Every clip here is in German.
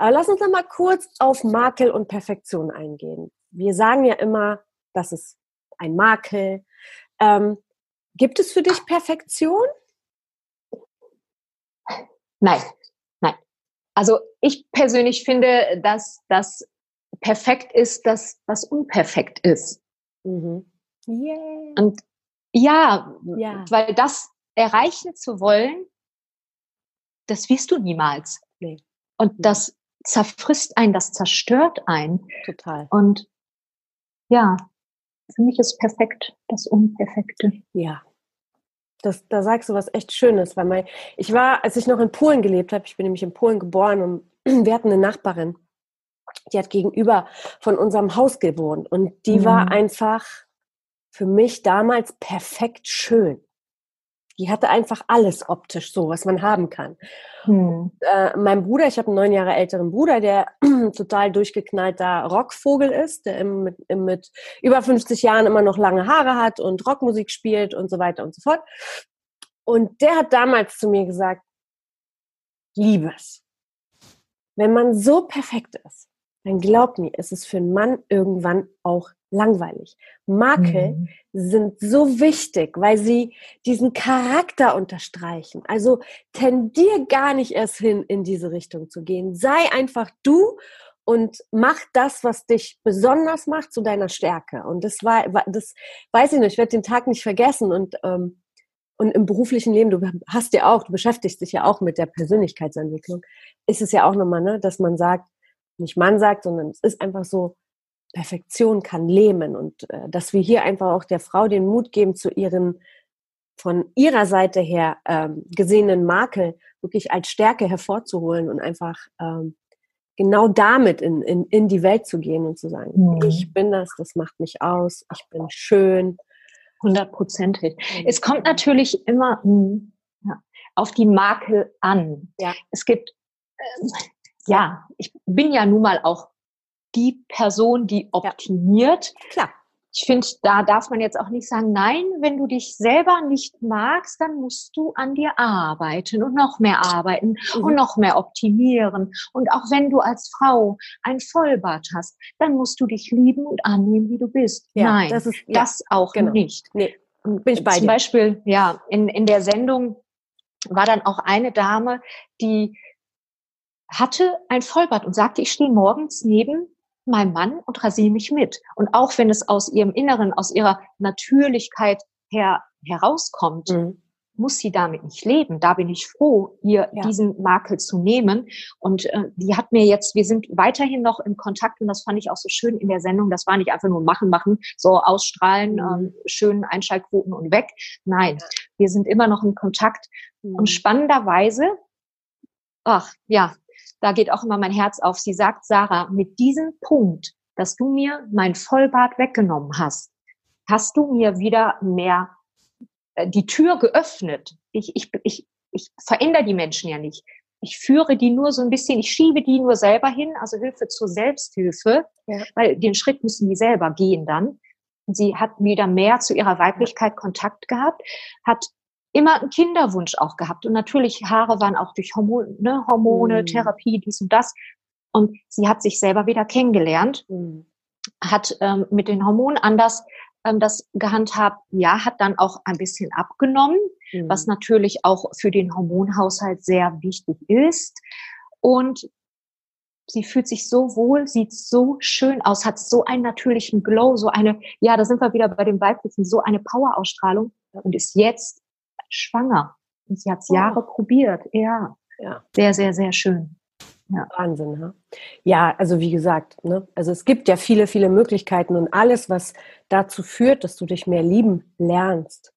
Aber lass uns noch mal kurz auf Makel und Perfektion eingehen. Wir sagen ja immer, das ist ein Makel. Ähm, gibt es für dich Perfektion? Nein, nein. Also ich persönlich finde, dass das perfekt ist, das was unperfekt ist. Mhm. Yeah. Und ja, ja, weil das erreichen zu wollen, das wirst du niemals. Nee. Und das zerfrisst einen, das zerstört einen. Total. Und ja, für mich ist perfekt das Unperfekte. Ja. Das, da sagst du was echt Schönes, weil mein, ich war, als ich noch in Polen gelebt habe, ich bin nämlich in Polen geboren und wir hatten eine Nachbarin, die hat gegenüber von unserem Haus gewohnt und die mhm. war einfach für mich damals perfekt schön. Die hatte einfach alles optisch so, was man haben kann. Hm. Äh, mein Bruder, ich habe einen neun Jahre älteren Bruder, der total durchgeknallter Rockvogel ist, der im, mit, im, mit über 50 Jahren immer noch lange Haare hat und Rockmusik spielt und so weiter und so fort. Und der hat damals zu mir gesagt, Liebes, wenn man so perfekt ist, dann glaub mir, ist es für einen Mann irgendwann auch langweilig. Makel mhm. sind so wichtig, weil sie diesen Charakter unterstreichen. Also tendier gar nicht erst hin, in diese Richtung zu gehen. Sei einfach du und mach das, was dich besonders macht, zu deiner Stärke. Und das war, das weiß ich nicht, ich werde den Tag nicht vergessen und ähm, und im beruflichen Leben, du hast ja auch, du beschäftigst dich ja auch mit der Persönlichkeitsentwicklung, ist es ja auch nochmal, ne, dass man sagt, nicht man sagt, sondern es ist einfach so, Perfektion kann lähmen und äh, dass wir hier einfach auch der Frau den Mut geben, zu ihren von ihrer Seite her ähm, gesehenen Makel wirklich als Stärke hervorzuholen und einfach ähm, genau damit in, in, in die Welt zu gehen und zu sagen, mhm. ich bin das, das macht mich aus, ich bin schön. Hundertprozentig. Es kommt natürlich immer hm, ja, auf die Makel an. Ja. Es gibt, äh, ja, ich bin ja nun mal auch die Person, die optimiert. Ja, klar. Ich finde, da darf man jetzt auch nicht sagen, nein, wenn du dich selber nicht magst, dann musst du an dir arbeiten und noch mehr arbeiten mhm. und noch mehr optimieren. Und auch wenn du als Frau ein Vollbart hast, dann musst du dich lieben und annehmen, wie du bist. Ja, nein, das, ist, ja, das auch genau. nicht. Nee, bin ich bei Zum dir. Beispiel, ja, in, in der Sendung war dann auch eine Dame, die hatte ein Vollbart und sagte, ich stehe morgens neben meinem Mann und rasiere mich mit. Und auch wenn es aus ihrem Inneren, aus ihrer Natürlichkeit her herauskommt, mhm. muss sie damit nicht leben. Da bin ich froh, ihr ja. diesen Makel zu nehmen. Und äh, die hat mir jetzt, wir sind weiterhin noch im Kontakt und das fand ich auch so schön in der Sendung. Das war nicht einfach nur machen, machen, so ausstrahlen, mhm. ähm, schönen Einschaltquoten und weg. Nein, wir sind immer noch im Kontakt. Mhm. Und spannenderweise, ach ja, da geht auch immer mein Herz auf. Sie sagt, Sarah, mit diesem Punkt, dass du mir mein Vollbart weggenommen hast, hast du mir wieder mehr äh, die Tür geöffnet. Ich, ich, ich, ich verändere die Menschen ja nicht. Ich führe die nur so ein bisschen, ich schiebe die nur selber hin, also Hilfe zur Selbsthilfe, ja. weil den Schritt müssen die selber gehen dann. Und sie hat wieder mehr zu ihrer Weiblichkeit Kontakt gehabt, hat immer einen Kinderwunsch auch gehabt. Und natürlich, Haare waren auch durch Hormone, ne, Hormone mhm. Therapie, dies und das. Und sie hat sich selber wieder kennengelernt, mhm. hat ähm, mit den Hormonen anders ähm, das gehandhabt, ja, hat dann auch ein bisschen abgenommen, mhm. was natürlich auch für den Hormonhaushalt sehr wichtig ist. Und sie fühlt sich so wohl, sieht so schön aus, hat so einen natürlichen Glow, so eine, ja, da sind wir wieder bei dem Weiblichen, so eine Powerausstrahlung und ist jetzt schwanger. Und sie hat es oh. Jahre probiert. Ja. ja. Sehr, sehr, sehr schön. Ja. Wahnsinn, ne? Ja, also wie gesagt, ne? also es gibt ja viele, viele Möglichkeiten und alles, was dazu führt, dass du dich mehr lieben lernst,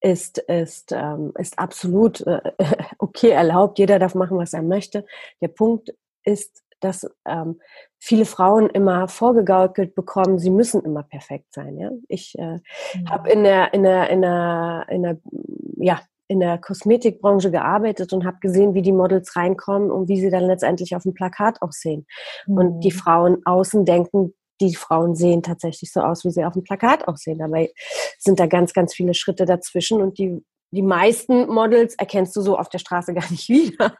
ist, ist, ähm, ist absolut äh, okay erlaubt. Jeder darf machen, was er möchte. Der Punkt ist, dass ähm, viele Frauen immer vorgegaukelt bekommen, sie müssen immer perfekt sein. Ja? Ich äh, mhm. habe in der, in der, in der, in der, ja, in der Kosmetikbranche gearbeitet und habe gesehen, wie die Models reinkommen und wie sie dann letztendlich auf dem Plakat aussehen. Mhm. Und die mhm. Frauen außen denken, die Frauen sehen tatsächlich so aus, wie sie auf dem Plakat aussehen. Dabei sind da ganz, ganz viele Schritte dazwischen und die, die meisten Models erkennst du so auf der Straße gar nicht wieder.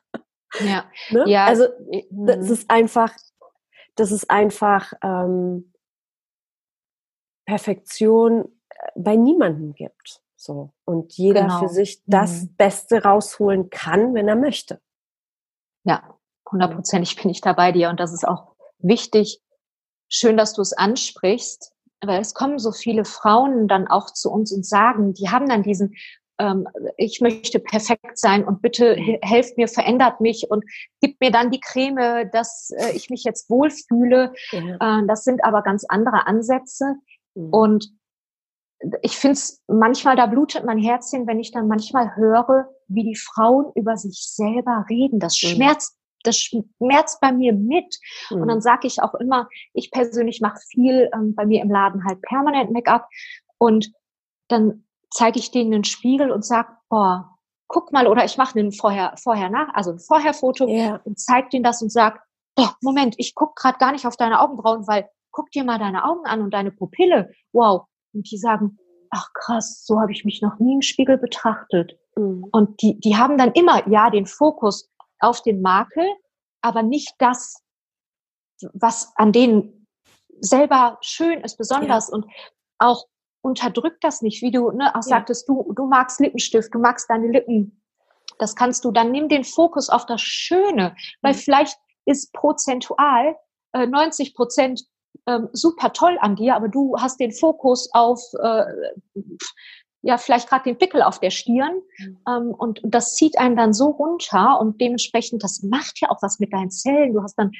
Ja, ne? ja. Also das mhm. ist einfach, das ist einfach ähm, Perfektion äh, bei niemandem gibt. So. Und jeder genau. für sich das mhm. Beste rausholen kann, wenn er möchte. Ja, hundertprozentig bin ich da bei dir. Und das ist auch wichtig. Schön, dass du es ansprichst, weil es kommen so viele Frauen dann auch zu uns und sagen, die haben dann diesen ähm, ich möchte perfekt sein und bitte helft mir, verändert mich und gibt mir dann die Creme, dass äh, ich mich jetzt wohlfühle. Ja. Äh, das sind aber ganz andere Ansätze. Mhm. Und ich finde es manchmal, da blutet mein Herzchen, wenn ich dann manchmal höre, wie die Frauen über sich selber reden. Das mhm. schmerzt, das schmerzt bei mir mit. Mhm. Und dann sage ich auch immer, ich persönlich mache viel ähm, bei mir im Laden halt permanent Make-up. Und dann zeige ich denen einen Spiegel und sag, boah, guck mal, oder ich mache einen vorher, vorher nach, also ein Vorherfoto yeah. und zeige denen das und sag, boah, Moment, ich guck gerade gar nicht auf deine Augenbrauen, weil guck dir mal deine Augen an und deine Pupille. Wow, und die sagen, ach krass, so habe ich mich noch nie im Spiegel betrachtet. Mhm. Und die, die haben dann immer, ja, den Fokus auf den Makel, aber nicht das, was an denen selber schön ist, besonders. Ja. Und auch unterdrückt das nicht, wie du ne, auch sagtest, du, du magst Lippenstift, du magst deine Lippen. Das kannst du, dann nimm den Fokus auf das Schöne, weil mhm. vielleicht ist prozentual äh, 90 Prozent ähm, super toll an dir, aber du hast den Fokus auf äh, ja vielleicht gerade den Pickel auf der Stirn mhm. ähm, und, und das zieht einen dann so runter und dementsprechend das macht ja auch was mit deinen Zellen. Du hast dann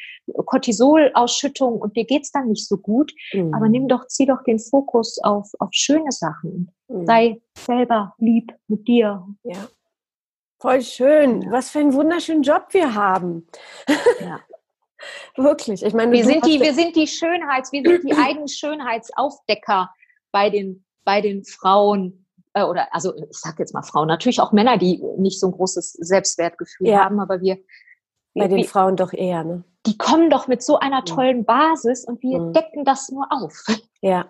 Cortisolausschüttung und dir geht's dann nicht so gut. Mhm. Aber nimm doch, zieh doch den Fokus auf auf schöne Sachen. Mhm. Sei selber lieb mit dir. Ja. Voll schön. Was für einen wunderschönen Job wir haben. Ja. Wirklich. Ich meine, wir sind die, wir sind die Schönheits, wir sind die eigenen Schönheitsaufdecker bei den, bei den Frauen äh, oder also ich sag jetzt mal Frauen, natürlich auch Männer, die nicht so ein großes Selbstwertgefühl ja. haben, aber wir bei den wir, Frauen doch eher, ne? Die kommen doch mit so einer tollen Basis und wir mhm. decken das nur auf. Ja.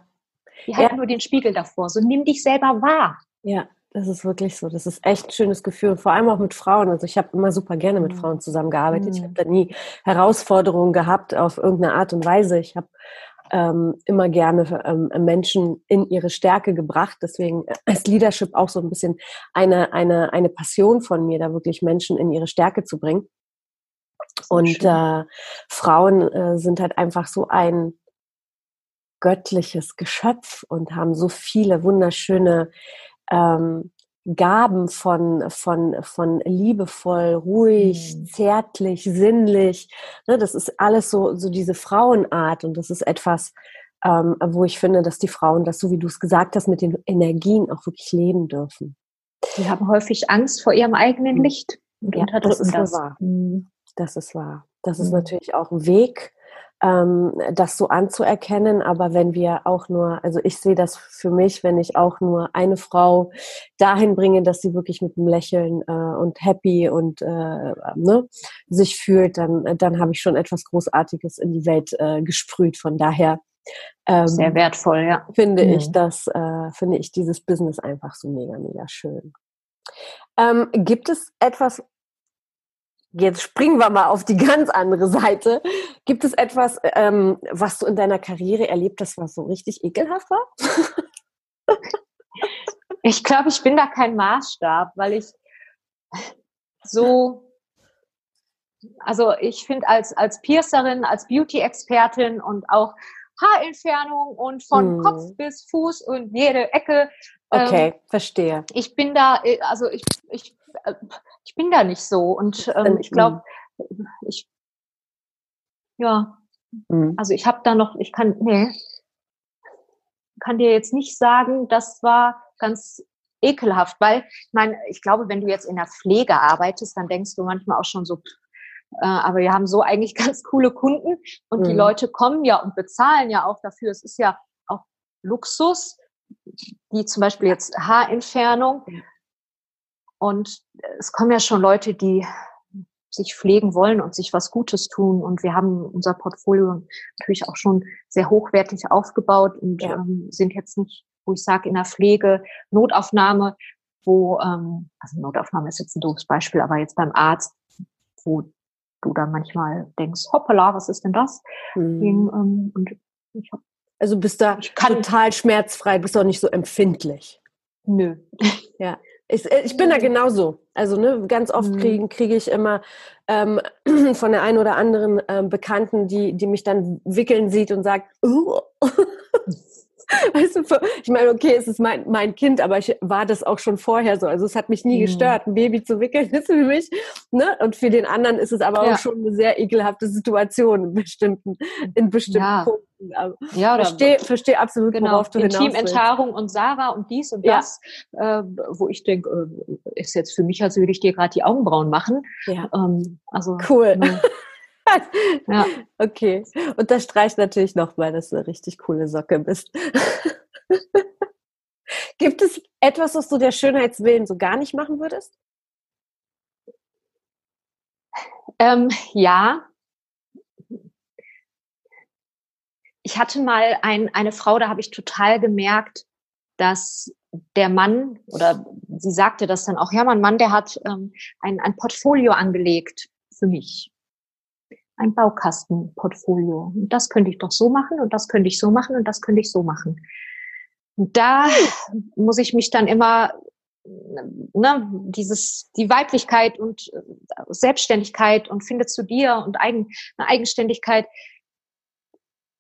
Wir halten ja. nur den Spiegel davor. So nimm dich selber wahr. Ja. Das ist wirklich so. Das ist echt ein schönes Gefühl. Vor allem auch mit Frauen. Also ich habe immer super gerne mit mhm. Frauen zusammengearbeitet. Ich mhm. habe da nie Herausforderungen gehabt auf irgendeine Art und Weise. Ich habe ähm, immer gerne ähm, Menschen in ihre Stärke gebracht. Deswegen ist Leadership auch so ein bisschen eine, eine, eine Passion von mir, da wirklich Menschen in ihre Stärke zu bringen. Und äh, Frauen äh, sind halt einfach so ein göttliches Geschöpf und haben so viele wunderschöne ähm, Gaben von, von, von liebevoll, ruhig, mhm. zärtlich, sinnlich. Ne, das ist alles so, so diese Frauenart und das ist etwas, ähm, wo ich finde, dass die Frauen das, so wie du es gesagt hast, mit den Energien auch wirklich leben dürfen. Die haben häufig Angst vor ihrem eigenen mhm. Licht und ja, unterdrücken das. Ist das. Wahr. Mhm. Das ist wahr. Das ist mhm. natürlich auch ein Weg, ähm, das so anzuerkennen. Aber wenn wir auch nur, also ich sehe das für mich, wenn ich auch nur eine Frau dahin bringe, dass sie wirklich mit einem Lächeln äh, und happy und äh, ne, sich fühlt, dann, dann habe ich schon etwas Großartiges in die Welt äh, gesprüht. Von daher ähm, sehr wertvoll, ja. Finde mhm. ich das, äh, finde ich dieses Business einfach so mega, mega schön. Ähm, gibt es etwas, Jetzt springen wir mal auf die ganz andere Seite. Gibt es etwas, ähm, was du in deiner Karriere erlebt hast, was so richtig ekelhaft war? ich glaube, ich bin da kein Maßstab, weil ich so Also ich finde als, als Piercerin, als Beauty-Expertin und auch Haarentfernung und von hm. Kopf bis Fuß und jede Ecke. Okay, ähm, verstehe. Ich bin da, äh, also ich, ich, äh, ich bin da nicht so und ähm, ich glaube, ich, ja, hm. also ich habe da noch, ich kann, nee, kann dir jetzt nicht sagen, das war ganz ekelhaft, weil ich meine, ich glaube, wenn du jetzt in der Pflege arbeitest, dann denkst du manchmal auch schon so, äh, aber wir haben so eigentlich ganz coole Kunden und mhm. die Leute kommen ja und bezahlen ja auch dafür. Es ist ja auch Luxus, die zum Beispiel jetzt Haarentfernung. Und es kommen ja schon Leute, die sich pflegen wollen und sich was Gutes tun. Und wir haben unser Portfolio natürlich auch schon sehr hochwertig aufgebaut und ja. ähm, sind jetzt nicht, wo ich sage, in der Pflege, Notaufnahme, wo, ähm, also Notaufnahme ist jetzt ein doofes Beispiel, aber jetzt beim Arzt, wo du dann manchmal denkst, hoppala, was ist denn das? Mhm. Ähm, und ich hab, also bist da total schmerzfrei, bist auch nicht so empfindlich. Nö. Ja. Ich, äh, ich bin da genauso. Also ne, ganz oft mhm. kriege krieg ich immer ähm, von der einen oder anderen ähm, Bekannten, die, die mich dann wickeln sieht und sagt, uh. Weißt du, ich meine, okay, es ist mein, mein Kind, aber ich war das auch schon vorher so. Also es hat mich nie mhm. gestört, ein Baby zu wickeln ist für mich. Ne? Und für den anderen ist es aber ja. auch schon eine sehr ekelhafte Situation in bestimmten, in bestimmten ja. Punkten. Aber ja, oder verstehe, versteh absolut, genau. worauf du Intimenthaarung und Sarah und dies und das, ja. äh, wo ich denke, äh, ist jetzt für mich, als würde ich dir gerade die Augenbrauen machen. Ja. Ähm, also, cool. Ne. ja. Okay. Und das streicht natürlich nochmal, dass du eine richtig coole Socke bist. Gibt es etwas, was du der Schönheitswillen so gar nicht machen würdest? Ähm, ja. Ich hatte mal ein, eine Frau, da habe ich total gemerkt, dass der Mann, oder sie sagte das dann auch, ja, mein Mann, der hat ähm, ein, ein Portfolio angelegt für mich ein Baukastenportfolio. Und das könnte ich doch so machen und das könnte ich so machen und das könnte ich so machen. Und da muss ich mich dann immer ne, dieses die Weiblichkeit und äh, Selbstständigkeit und finde zu dir und Eigen, eine Eigenständigkeit.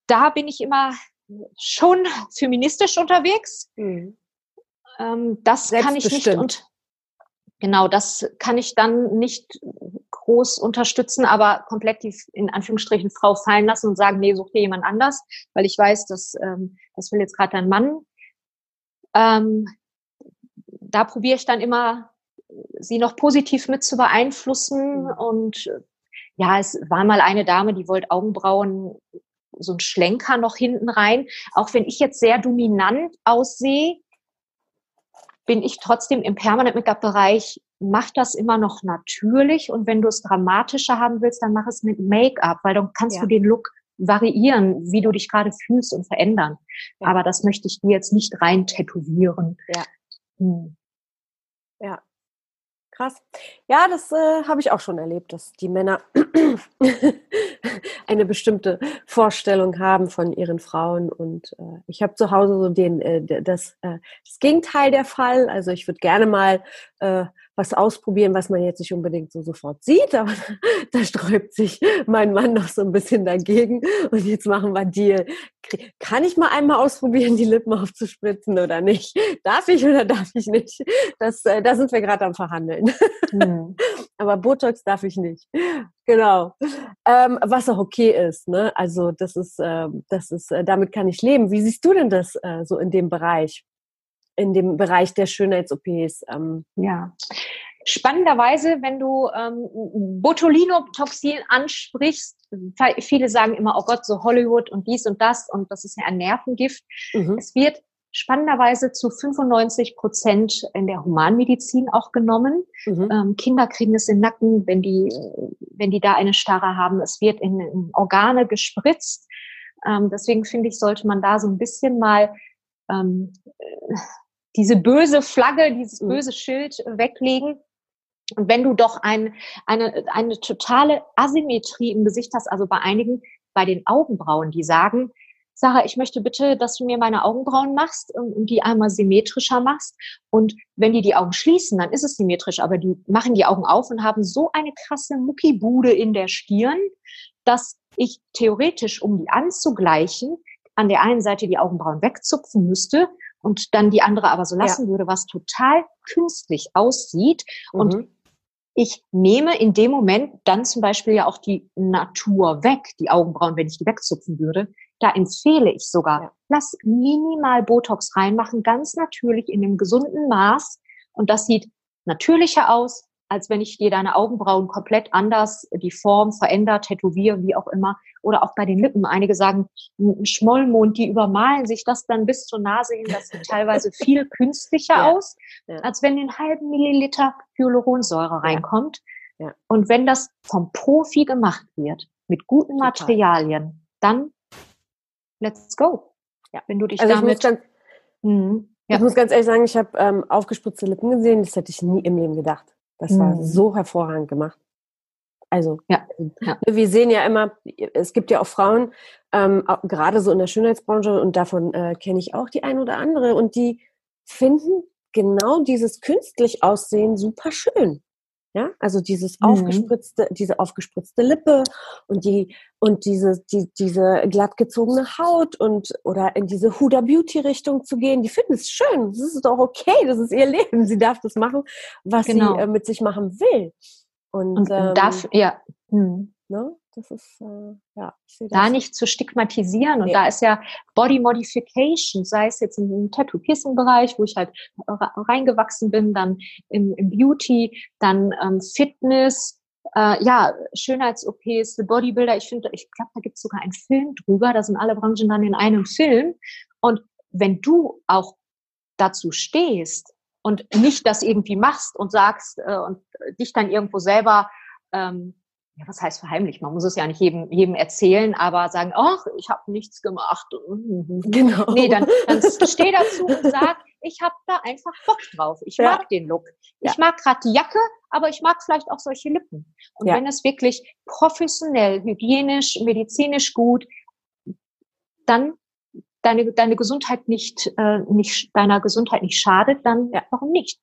Da bin ich immer schon feministisch unterwegs. Mhm. Ähm, das kann ich nicht und genau, das kann ich dann nicht groß unterstützen, aber komplett die in Anführungsstrichen Frau fallen lassen und sagen, nee, such dir jemand anders, weil ich weiß, dass ähm, das will jetzt gerade dein Mann. Ähm, da probiere ich dann immer, sie noch positiv mit zu beeinflussen. Mhm. Und ja, es war mal eine Dame, die wollte Augenbrauen, so ein Schlenker noch hinten rein. Auch wenn ich jetzt sehr dominant aussehe, bin ich trotzdem im Permanent Make-up-Bereich mach das immer noch natürlich und wenn du es dramatischer haben willst, dann mach es mit Make-up, weil dann kannst ja. du den Look variieren, wie du dich gerade fühlst und verändern. Ja. Aber das möchte ich dir jetzt nicht rein tätowieren. Ja. Hm. Ja. Krass. Ja, das äh, habe ich auch schon erlebt, dass die Männer eine bestimmte Vorstellung haben von ihren Frauen. Und äh, ich habe zu Hause so den, äh, das, äh, das Gegenteil der Fall. Also ich würde gerne mal äh, was ausprobieren, was man jetzt nicht unbedingt so sofort sieht, aber da sträubt sich mein Mann noch so ein bisschen dagegen. Und jetzt machen wir Deal. Kann ich mal einmal ausprobieren, die Lippen aufzuspritzen oder nicht? Darf ich oder darf ich nicht? Das, äh, da sind wir gerade am Verhandeln. Hm. aber Botox darf ich nicht. Genau. Ähm, was auch okay ist. Ne? Also das ist, äh, das ist, äh, damit kann ich leben. Wie siehst du denn das äh, so in dem Bereich? In dem Bereich der Schönheits-OPs. Ähm. Ja. Spannenderweise, wenn du ähm, Botulinumtoxin ansprichst, viele sagen immer, oh Gott, so Hollywood und dies und das und das ist ja ein Nervengift. Mhm. Es wird spannenderweise zu 95 Prozent in der Humanmedizin auch genommen. Mhm. Ähm, Kinder kriegen es im Nacken, wenn die, wenn die da eine Starre haben. Es wird in, in Organe gespritzt. Ähm, deswegen finde ich, sollte man da so ein bisschen mal ähm, diese böse Flagge, dieses mhm. böse Schild weglegen. Und wenn du doch ein, eine, eine totale Asymmetrie im Gesicht hast, also bei einigen, bei den Augenbrauen, die sagen, Sarah, ich möchte bitte, dass du mir meine Augenbrauen machst und die einmal symmetrischer machst. Und wenn die die Augen schließen, dann ist es symmetrisch, aber die machen die Augen auf und haben so eine krasse Muckibude in der Stirn, dass ich theoretisch, um die anzugleichen, an der einen Seite die Augenbrauen wegzupfen müsste und dann die andere aber so lassen ja. würde, was total künstlich aussieht. Mhm. Und ich nehme in dem Moment dann zum Beispiel ja auch die Natur weg, die Augenbrauen, wenn ich die wegzupfen würde. Da empfehle ich sogar, ja. lass minimal Botox reinmachen, ganz natürlich in einem gesunden Maß. Und das sieht natürlicher aus, als wenn ich dir deine Augenbrauen komplett anders, die Form verändert, tätowiere, wie auch immer. Oder auch bei den Lippen. Einige sagen, ein Schmollmond, die übermalen sich das dann bis zur Nase hin. Das sieht teilweise viel künstlicher ja. aus, ja. als wenn ein halben Milliliter Hyaluronsäure reinkommt. Ja. Und wenn das vom Profi gemacht wird, mit guten Total. Materialien, dann let's go. Ja. Wenn du dich also damit... Ich muss, ganz, mh, ich muss ganz ehrlich sagen, ich habe ähm, aufgespritzte Lippen gesehen, das hätte ich nie im Leben gedacht. Das mhm. war so hervorragend gemacht. Also, ja, ja. wir sehen ja immer, es gibt ja auch Frauen, ähm, gerade so in der Schönheitsbranche, und davon äh, kenne ich auch die eine oder andere, und die finden genau dieses künstlich Aussehen super schön. Ja, also dieses mhm. aufgespritzte, diese aufgespritzte Lippe und die und diese die, diese glatt gezogene Haut und oder in diese Huda Beauty Richtung zu gehen, die finden es schön. Das ist doch okay, das ist ihr Leben. Sie darf das machen, was genau. sie äh, mit sich machen will. Und, und ähm, darf ja. Hm. Ne? Das ist, äh, ja, da nicht zu stigmatisieren. Und da ist ja Body Modification, sei es jetzt im Tattoo-Piercing-Bereich, wo ich halt reingewachsen bin, dann im, im Beauty, dann ähm, Fitness, äh, ja, Schönheits-OPs, Bodybuilder. Ich finde, ich glaube, da gibt es sogar einen Film drüber. Da sind alle Branchen dann in einem Film. Und wenn du auch dazu stehst und nicht das irgendwie machst und sagst äh, und dich dann irgendwo selber ähm, ja, was heißt verheimlich? Man muss es ja nicht jedem, jedem erzählen, aber sagen, ach, ich habe nichts gemacht. Genau. Nee, dann, dann steh dazu und sag, ich habe da einfach Bock drauf. Ich ja. mag den Look. Ich ja. mag gerade die Jacke, aber ich mag vielleicht auch solche Lippen. Und ja. wenn es wirklich professionell, hygienisch, medizinisch gut, dann deine, deine Gesundheit nicht, äh, nicht, deiner Gesundheit nicht schadet, dann warum nicht?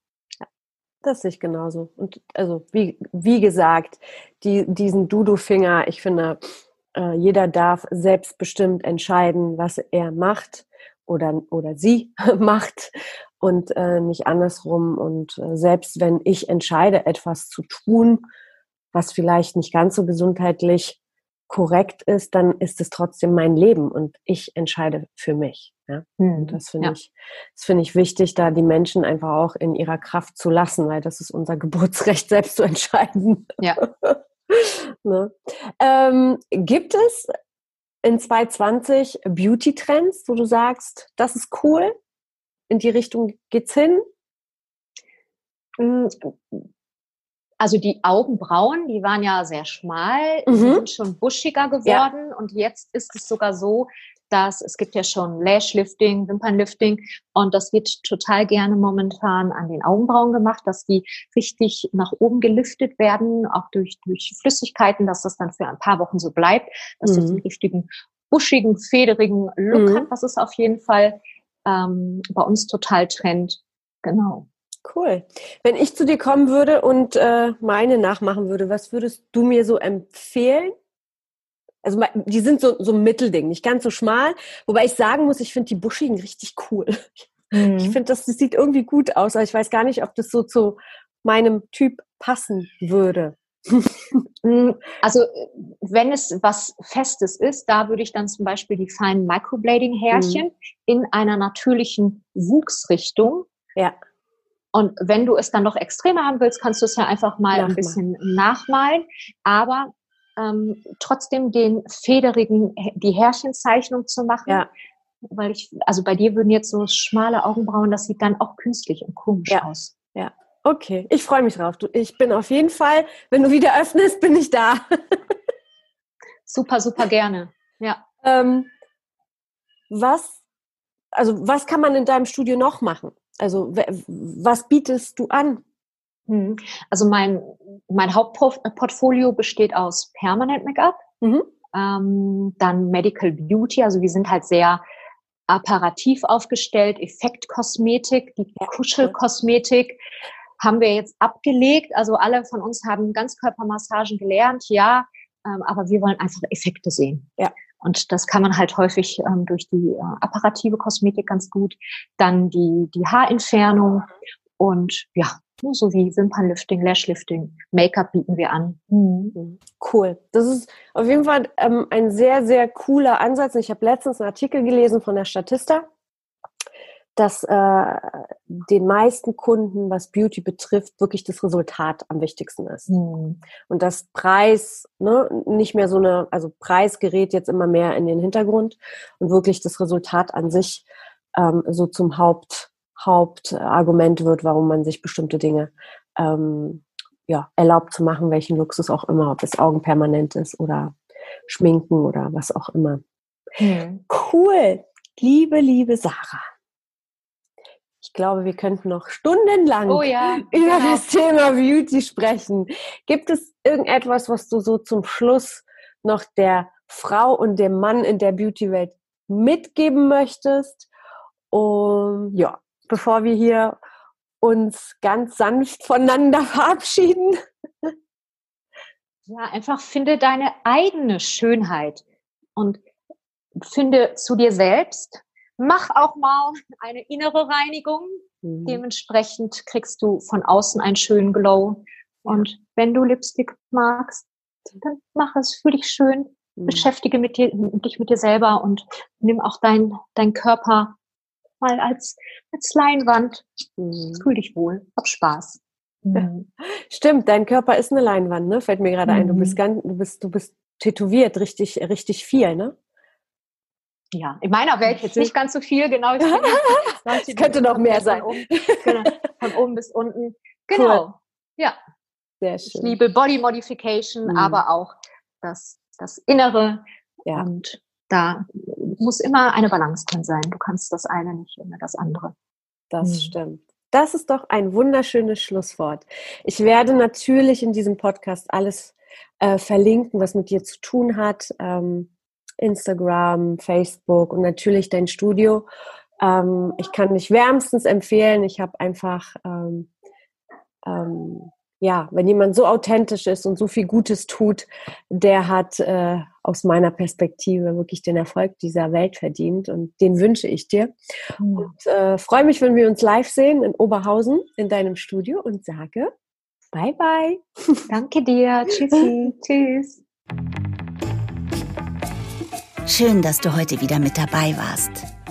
Das sehe ich genauso. Und also, wie, wie gesagt, die, diesen Dudu-Finger, ich finde, äh, jeder darf selbstbestimmt entscheiden, was er macht oder, oder sie macht und äh, nicht andersrum. Und äh, selbst wenn ich entscheide, etwas zu tun, was vielleicht nicht ganz so gesundheitlich korrekt ist, dann ist es trotzdem mein Leben und ich entscheide für mich. Ja? Und hm, das finde ja. ich, das finde ich wichtig, da die Menschen einfach auch in ihrer Kraft zu lassen, weil das ist unser Geburtsrecht, selbst zu entscheiden. Ja. ne? ähm, gibt es in 2020 Beauty-Trends, wo du sagst, das ist cool, in die Richtung geht's hin? Hm, also die Augenbrauen, die waren ja sehr schmal, mhm. sind schon buschiger geworden ja. und jetzt ist es sogar so, dass es gibt ja schon Lashlifting, Wimpernlifting und das wird total gerne momentan an den Augenbrauen gemacht, dass die richtig nach oben gelüftet werden, auch durch, durch Flüssigkeiten, dass das dann für ein paar Wochen so bleibt, dass mhm. das einen richtigen buschigen, federigen Look mhm. hat. Das ist auf jeden Fall ähm, bei uns total Trend. Genau. Cool. Wenn ich zu dir kommen würde und äh, meine nachmachen würde, was würdest du mir so empfehlen? Also die sind so, so ein Mittelding, nicht ganz so schmal. Wobei ich sagen muss, ich finde die buschigen richtig cool. Mhm. Ich finde, das, das sieht irgendwie gut aus, aber ich weiß gar nicht, ob das so zu meinem Typ passen würde. Mm, also wenn es was Festes ist, da würde ich dann zum Beispiel die feinen Microblading-Härchen mhm. in einer natürlichen Wuchsrichtung ja. Und wenn du es dann noch extremer haben willst, kannst du es ja einfach mal Nachmal. ein bisschen nachmalen. Aber ähm, trotzdem den federigen, die Härchenzeichnung zu machen. Ja. Weil ich, also bei dir würden jetzt so schmale Augenbrauen, das sieht dann auch künstlich und komisch ja. aus. Ja. Okay, ich freue mich drauf. Du, ich bin auf jeden Fall, wenn du wieder öffnest, bin ich da. super, super gerne. Ja. Ähm, was, also was kann man in deinem Studio noch machen? Also was bietest du an? Hm. Also mein, mein Hauptportfolio besteht aus Permanent Make-up. Mhm. Ähm, dann Medical Beauty, also wir sind halt sehr apparativ aufgestellt, Effektkosmetik, die Kuschelkosmetik haben wir jetzt abgelegt. Also alle von uns haben Ganzkörpermassagen gelernt, ja, ähm, aber wir wollen einfach Effekte sehen. Ja. Und das kann man halt häufig ähm, durch die äh, apparative Kosmetik ganz gut. Dann die, die Haarentfernung und ja, so wie Wimpernlifting, Lashlifting, Make-up bieten wir an. Mhm. Cool. Das ist auf jeden Fall ähm, ein sehr, sehr cooler Ansatz. Ich habe letztens einen Artikel gelesen von der Statista, dass äh, den meisten Kunden, was Beauty betrifft, wirklich das Resultat am wichtigsten ist. Mhm. Und das Preis ne, nicht mehr so eine, also Preis gerät jetzt immer mehr in den Hintergrund und wirklich das Resultat an sich ähm, so zum Haupt Hauptargument wird, warum man sich bestimmte Dinge ähm, ja, erlaubt zu machen, welchen Luxus auch immer, ob es Augenpermanent ist oder Schminken oder was auch immer. Hm. Cool. Liebe, liebe Sarah. Ich glaube, wir könnten noch stundenlang oh ja, über genau. das Thema Beauty sprechen. Gibt es irgendetwas, was du so zum Schluss noch der Frau und dem Mann in der Beauty-Welt mitgeben möchtest? Und ja, bevor wir hier uns ganz sanft voneinander verabschieden? Ja, einfach finde deine eigene Schönheit und finde zu dir selbst. Mach auch mal eine innere Reinigung. Mhm. Dementsprechend kriegst du von außen einen schönen Glow. Und wenn du Lipstick magst, dann mach es, fühl dich schön, mhm. beschäftige mit dir, dich mit dir selber und nimm auch dein, dein Körper mal als, als Leinwand. Mhm. Fühl dich wohl, hab Spaß. Mhm. Stimmt, dein Körper ist eine Leinwand, ne? Fällt mir gerade ein. Du bist mhm. ganz, du bist, du bist tätowiert, richtig, richtig viel, ne? Ja, in meiner Welt jetzt nicht ganz so viel, genau. Es könnte noch mehr sein. Von oben, genau, von oben bis unten. Genau. Cool. Ja. Sehr schön. Ich liebe Body Modification, mhm. aber auch das, das Innere. Ja. Und da muss immer eine Balance drin sein. Du kannst das eine nicht ohne das andere. Das mhm. stimmt. Das ist doch ein wunderschönes Schlusswort. Ich werde natürlich in diesem Podcast alles äh, verlinken, was mit dir zu tun hat. Ähm, Instagram, Facebook und natürlich dein Studio. Ähm, ich kann dich wärmstens empfehlen. Ich habe einfach ähm, ähm ja, wenn jemand so authentisch ist und so viel Gutes tut, der hat äh, aus meiner Perspektive wirklich den Erfolg dieser Welt verdient und den wünsche ich dir. Mhm. Und äh, freue mich, wenn wir uns live sehen in Oberhausen in deinem Studio und sage Bye bye. Danke dir. Tschüssi. Tschüss. Schön, dass du heute wieder mit dabei warst.